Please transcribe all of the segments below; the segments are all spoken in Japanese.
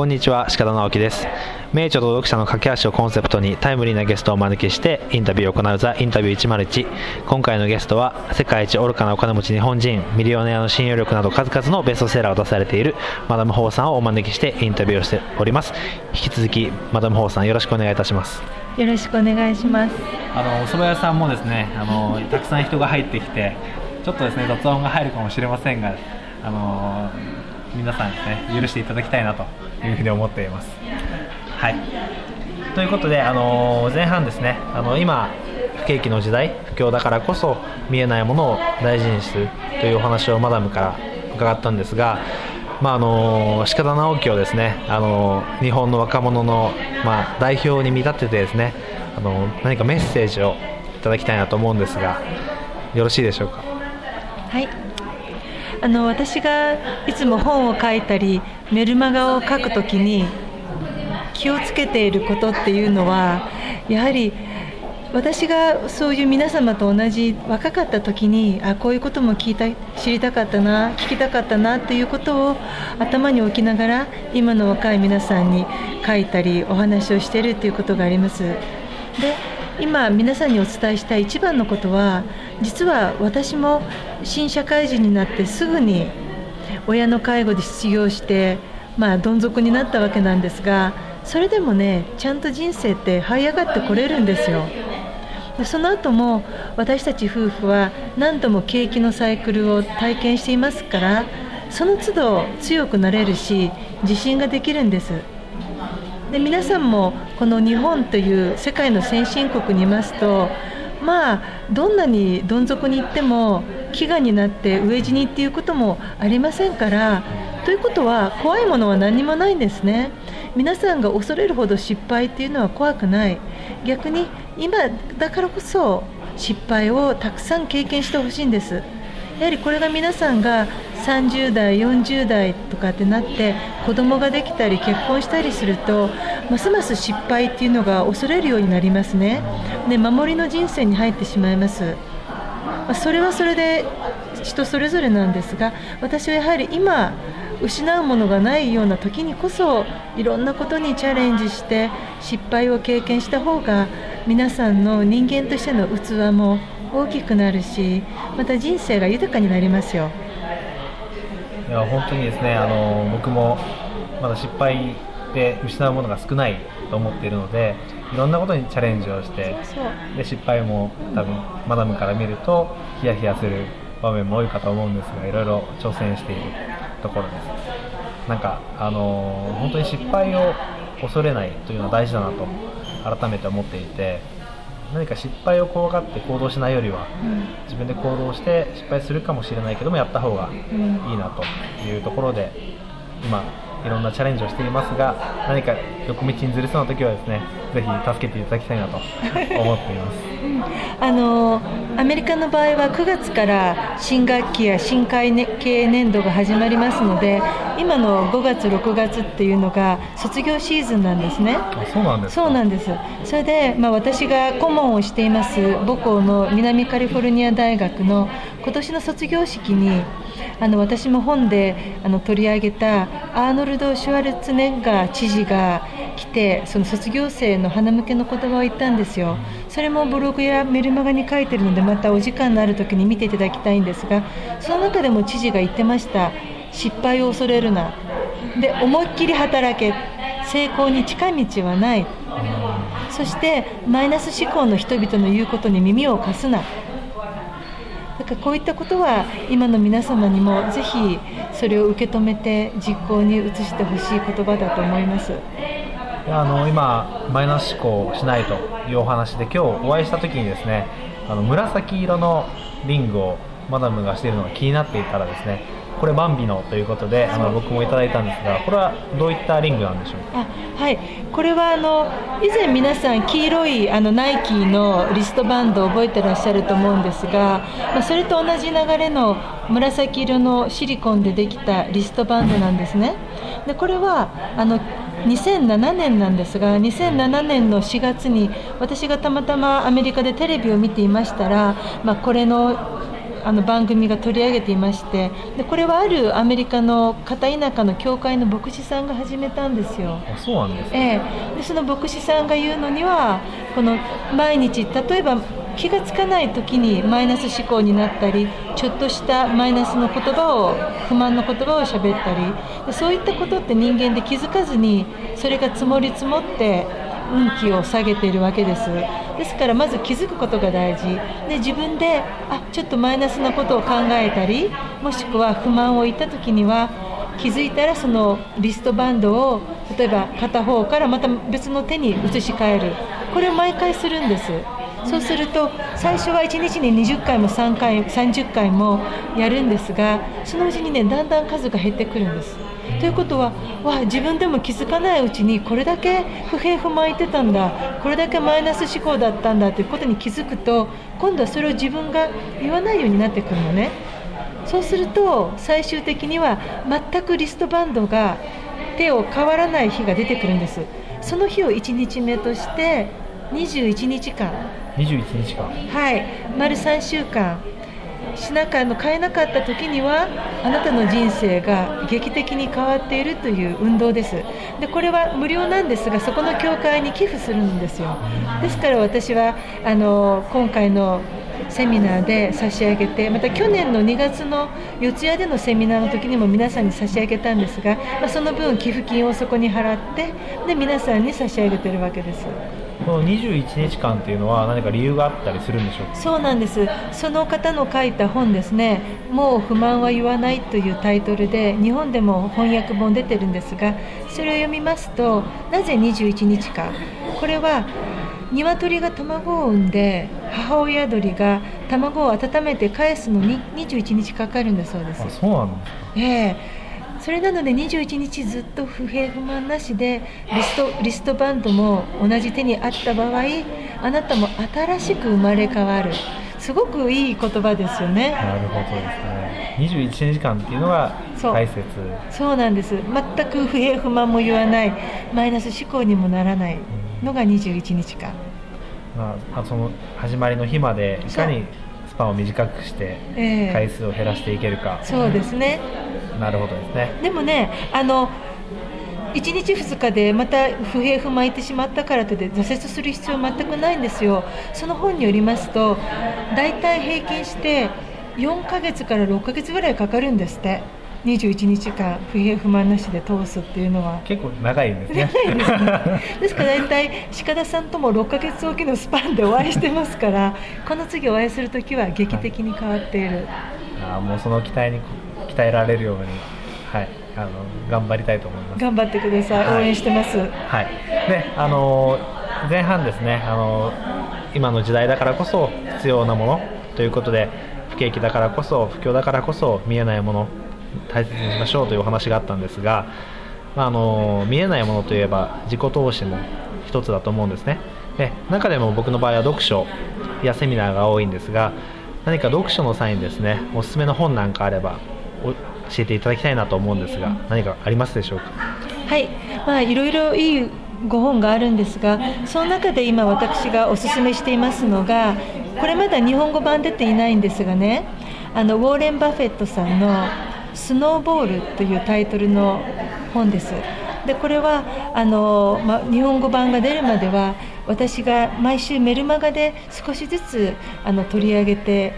こんにちは鹿田直樹です。名著と読者の架け橋をコンセプトにタイムリーなゲストをお招きしてインタビューを行うザ・インタビュー101今回のゲストは世界一愚かなお金持ち日本人ミリオネアの信用力など数々のベストセラーを出されているマダム・ホーさんをお招きしてインタビューをしております。引き続きマダム・ホーさんよろしくお願いいたします。よろしくお願いします。あのお蕎麦屋さんもですねあのたくさん人が入ってきてちょっとですね雑音が入るかもしれませんがあの皆さんね許していただきたいなというふうに思っています。はいということで、あの前半ですねあの今不景気の時代不況だからこそ見えないものを大事にするというお話をマダムから伺ったんですが、まあ、あの鹿田直樹をですねあの日本の若者の、まあ、代表に見立ててですねあの何かメッセージをいただきたいなと思うんですがよろしいでしょうか？はいあの私がいつも本を書いたりメルマガを書くときに気をつけていることっていうのはやはり私がそういう皆様と同じ若かった時にあこういうことも聞いた知りたかったな聞きたかったなっていうことを頭に置きながら今の若い皆さんに書いたりお話をしてるっていうことがあります。で今皆さんにお伝えしたい一番のことは実は私も新社会人になってすぐに親の介護で失業してまあどん底になったわけなんですがそれでもねちゃんと人生って這い上がってこれるんですよ。その後も私たち夫婦は何度も景気のサイクルを体験していますからその都度強くなれるし自信ができるんです。で皆さんもこの日本という世界の先進国にいますとまあどんなにどん底に行っても飢餓になって飢え死にっていうこともありませんからということは怖いものは何もないんですね。皆さんが恐れるほど失敗っていうのは怖くない。逆に今だからこそ失敗をたくさん経験してほしいんです。やはりこれが皆さんが30代40代とかってなって子供ができたり結婚したりするとますます失敗っていうのが恐れるようになりますねで守りの人生に入ってしまいますそれはそれで人それぞれなんですが私はやはり今失うものがないような時にこそいろんなことにチャレンジして失敗を経験した方が皆さんの人間としての器も大きくなるしまた人生が豊かになりますよ。いや本当にですねあの僕もまだ失敗で失うものが少ないと思っているのでいろんなことにチャレンジをしてで失敗も多分マダムから見るとヒヤヒヤする場面も多いかと思うんですがいろいろ挑戦しているところです。なんかあの本当に失敗を恐れないというのは大事だなと改めて思っていて何か失敗を怖がって行動しないよりは、自分で行動して失敗するかもしれないけどもやった方がいいなというところで今いろんなチャレンジをしていますが何か横道にずれそうな時はですねぜひ助けていただきたいなと思っています。あのアメリカの場合は9月から新学期や新会計年度が始まりますので今の5月6月っていうのが卒業シーズンなんですね。そうなんですそうなんです。それで、まあ、私が顧問をしています母校の南カリフォルニア大学の今年の卒業式にあの私も本であの取り上げたアーノルド・シュワルツネッガー知事が来てその卒業生の花向けの言葉を言ったんですよ。それもブログやメルマガに書いてるのでまたお時間のある時に見ていただきたいんですがその中でも知事が言ってました。失敗を恐れるな。で思いっきり働け。成功に近道はない。そしてマイナス思考の人々の言うことに耳を貸すな。かこういったことは今の皆様にもぜひそれを受け止めて実行に移してほしい言葉だと思います。あの今マイナス思考をしないというお話で今日お会いした時にですねあの紫色のリングをマダムがしているのが気になっていたらですねこれバンビのということであの僕もいただいたんですがこれはどういったリングなんでしょうか？はい。これはあの以前皆さん黄色いあのナイキのリストバンドを覚えてらっしゃると思うんですが、まあ、それと同じ流れの紫色のシリコンでできたリストバンドなんですね。でこれはあの2007年なんですが2007年の4月に私がたまたまアメリカでテレビを見ていましたら、まあ、これのあの番組が取り上げていましてでこれはあるアメリカの片田舎の教会の牧師さんが始めたんですよ。あそうなんですか、ええ、でその牧師さんが言うのにはこの毎日例えば気がつかない時にマイナス思考になったりちょっとしたマイナスの言葉を不満の言葉を喋ったりでそういったことって人間で気づかずにそれが積もり積もって運気を下げているわけですですからまず気づくことが大事。で自分であちょっとマイナスなことを考えたりもしくは不満を言った時には気づいたらそのリストバンドを例えば片方からまた別の手に移し替える。これを毎回するんです。そうすると最初は1日に20回も3回30回もやるんですがそのうちにねだんだん数が減ってくるんです。ということはわ自分でも気づかないうちにこれだけ不平不満言ってたんだこれだけマイナス思考だったんだということに気づくと今度はそれを自分が言わないようになってくるのね。そうすると最終的には全くリストバンドが手を変わらない日が出てくるんです。その日を1日目として21日間。21日間。はい。丸3週間しなかの変えなかった時にはあなたの人生が劇的に変わっているという運動ですでこれは無料なんですがそこの教会に寄付するんですよですから私はあの今回のセミナーで差し上げてまた去年の2月の四谷でのセミナーの時にも皆さんに差し上げたんですが、まあ、その分寄付金をそこに払ってで皆さんに差し上げてるわけです。この21日間っていうのは何か理由があったりするんでしょうか？そうなんです。その方の書いた本ですね「もう不満は言わない」というタイトルで日本でも翻訳本出てるんですがそれを読みますとなぜ21日かこれは鶏が卵を産んで母親鳥が卵を温めて返すのに21日かかるんだそうです。あそうなんですか？ええそれなので21日ずっと不平不満なしでリストリストバンドも同じ手にあった場合あなたも新しく生まれ変わる。すごくいい言葉ですよね。なるほどですね。21日間っていうのが大切。そう。なんです。全く不平不満も言わない。マイナス思考にもならない。のが21日間、まあ、その始まりの日までいかにスパンを短くして回数を減らしていけるか、えー、そうですね。なるほどですね。でもねあの1日2日でまた不平不満いてしまったからとで挫折する必要は全くないんですよ。その本によりますと大体平均して4ヶ月から6ヶ月ぐらいかかるんですって21日間不平不満なしで通すっていうのは。結構長いんですね。長いですねですから大体鹿田さんとも6ヶ月おきのスパンでお会いしてますからこの次お会いする時は劇的に変わっている、はい、あもうその期待に鍛えられるように、はい、あの頑張りたいと思います。頑張ってください、はい、応援してます、はい。であの前半ですね。あの今の時代だからこそ必要なものということで不景気だからこそ不況だからこそ見えないもの大切にしましょうというお話があったんですが、まあ、あの見えないものといえば自己投資も一つだと思うんですね。で中でも僕の場合は読書やセミナーが多いんですが何か読書の際にですねおすすめの本なんかあれば教えていただきたいなと思うんですが何かありますでしょうか？はい。まあいろいろいいご本があるんですがその中で今私がおすすめしていますのがこれまだ日本語版出ていないんですがねあのウォーレン・バフェットさんの「スノーボール」というタイトルの本です。でこれはあの、ま、日本語版が出るまでは私が毎週メルマガで少しずつあの取り上げて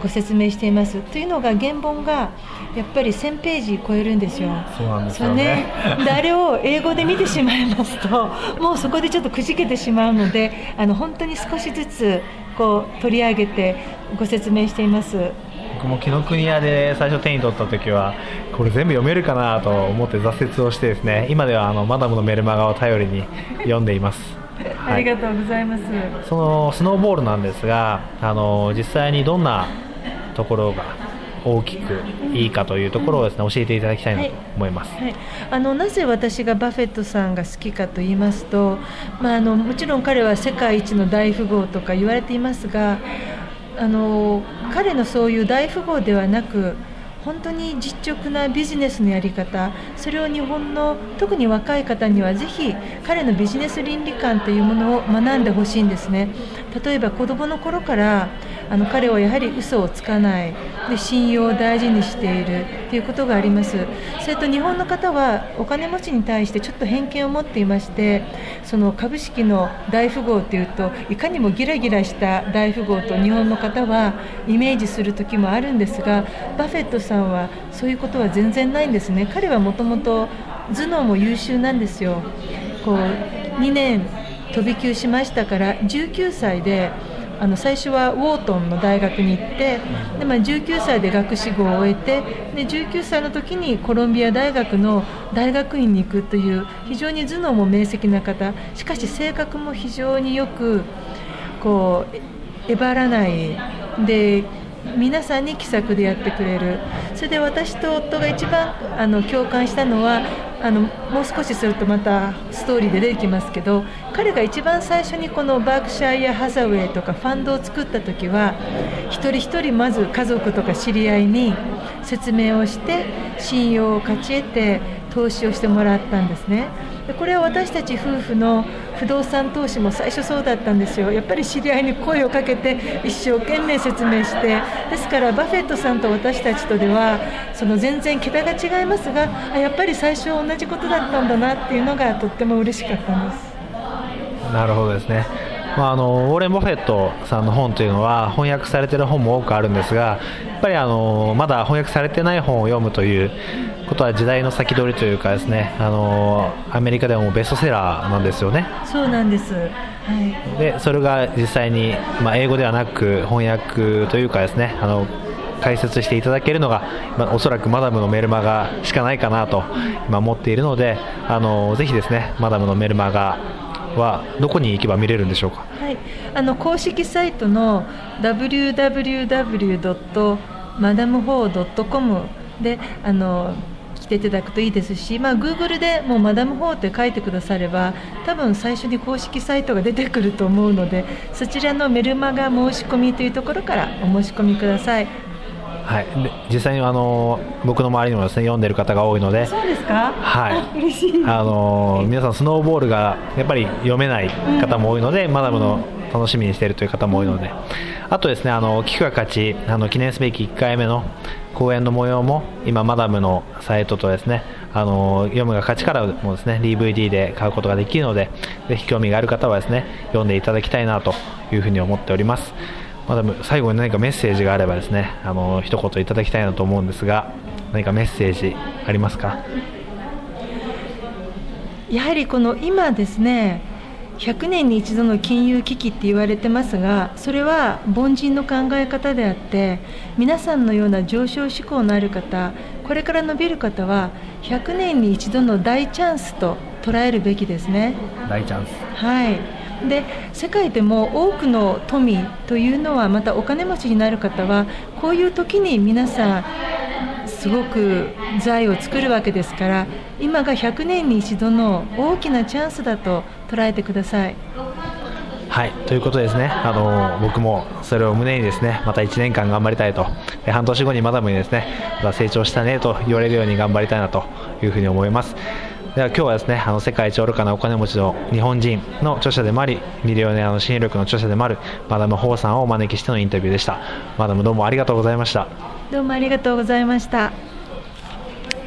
ご説明していますというのが原本がやっぱり1000ページ超えるんですよ。そうなんですよねであれを英語で見てしまいますともうそこでちょっとくじけてしまうのであの本当に少しずつこう取り上げてご説明しています。僕も紀ノ国屋で最初手に取った時はこれ全部読めるかなと思って挫折をしてですね今ではあのマダムのメルマガを頼りに読んでいます。ありがとうございます、そのスノーボールなんですがあの実際にどんなところが大きくいいかというところをですね教えていただきたいなと思います、はい。はい、あのなぜ私がバフェットさんが好きかと言いますと、まあ、あのもちろん彼は世界一の大富豪とか言われていますがあの彼のそういう大富豪ではなく本当に実直なビジネスのやり方それを日本の特に若い方にはぜひ彼のビジネス倫理観というものを学んでほしいんですね。例えば子どもの頃からあの彼はやはり嘘をつかない。で信用を大事にしている。ということがあります。それと日本の方はお金持ちに対してちょっと偏見を持っていましてその株式の大富豪というといかにもギラギラした大富豪と日本の方はイメージする時もあるんですがバフェットさんはそういうことは全然ないんですね。彼はもともと頭脳も優秀なんですよ。こう2年飛び級しましたから19歳であの最初はウォートンの大学に行ってで、まあ、19歳で学士号を終えてで19歳の時にコロンビア大学の大学院に行くという非常に頭脳も明晰な方。しかし性格も非常によくこうえばらない。で皆さんに気さくでやってくれる。それで私と夫が一番あの共感したのはあのもう少しするとまたストーリーで出てきますけど彼が一番最初にこのバークシャイアハザウェイとかファンドを作った時は一人一人まず家族とか知り合いに説明をして信用を勝ち得て投資をしてもらったんですね。でこれは私たち夫婦の不動産投資も最初そうだったんですよ。やっぱり知り合いに声をかけて一生懸命説明して。ですからバフェットさんと私たちとではその全然桁が違いますがやっぱり最初は同じことだったんだなっていうのがとっても嬉しかったんです。なるほどですね。まあ、あのウォーレン・ボフェットさんの本というのは翻訳されている本も多くあるんですがやっぱりあのまだ翻訳されてない本を読むということは時代の先取りというかですねあのアメリカでもベストセラーなんですよね。そうなんです、はい、でそれが実際に、まあ、英語ではなく翻訳というかですねあの解説していただけるのが、まあ、おそらくマダムのメルマガしかないかなと今思っているのであのぜひですねマダムのメルマガはどこに行けば見れるんでしょうか、はい、あの公式サイトの www.madamho.com であの来ていただくといいですし、まあ、Google でもうマダムホーって書いてくだされば多分最初に公式サイトが出てくると思うのでそちらのメルマガ申し込みというところからお申し込みください。はい、実際にあの僕の周りにもですね読んでる方が多いので、そうですか？はい。嬉しい。あの皆さんスノーボールがやっぱり読めない方も多いので、うん、マダムの楽しみにしているという方も多いので、あとですねあの菊が勝ちあの記念すべき1回目の公演の模様も今マダムのサイトとですねあの読むが勝ちからもですね DVD で買うことができるのでぜひ興味がある方はですね読んでいただきたいなというふうに思っております。まあ、最後に何かメッセージがあればですねあの一言いただきたいなと思うんですが何かメッセージありますか？やはりこの今ですね100年に一度の金融危機って言われてますがそれは凡人の考え方であって皆さんのような上昇志向のある方これから伸びる方は100年に一度の大チャンスと捉えるべきですね。大チャンス。はいで世界でも多くの富というのはまたお金持ちになる方はこういう時に皆さんすごく財を作るわけですから今が100年に一度の大きなチャンスだと捉えてください。はいということですねあの僕もそれを胸にですねまた1年間頑張りたいと半年後にマダムにですねまた成長したねと言われるように頑張りたいなというふうに思います。では今日はですねあの世界一愚かなお金持ちの日本人の著者でもありミリオネアの新力の著者でもあるマダム・ホーさんをお招きしてのインタビューでした。マダムどうもありがとうございました。どうもありがとうございました。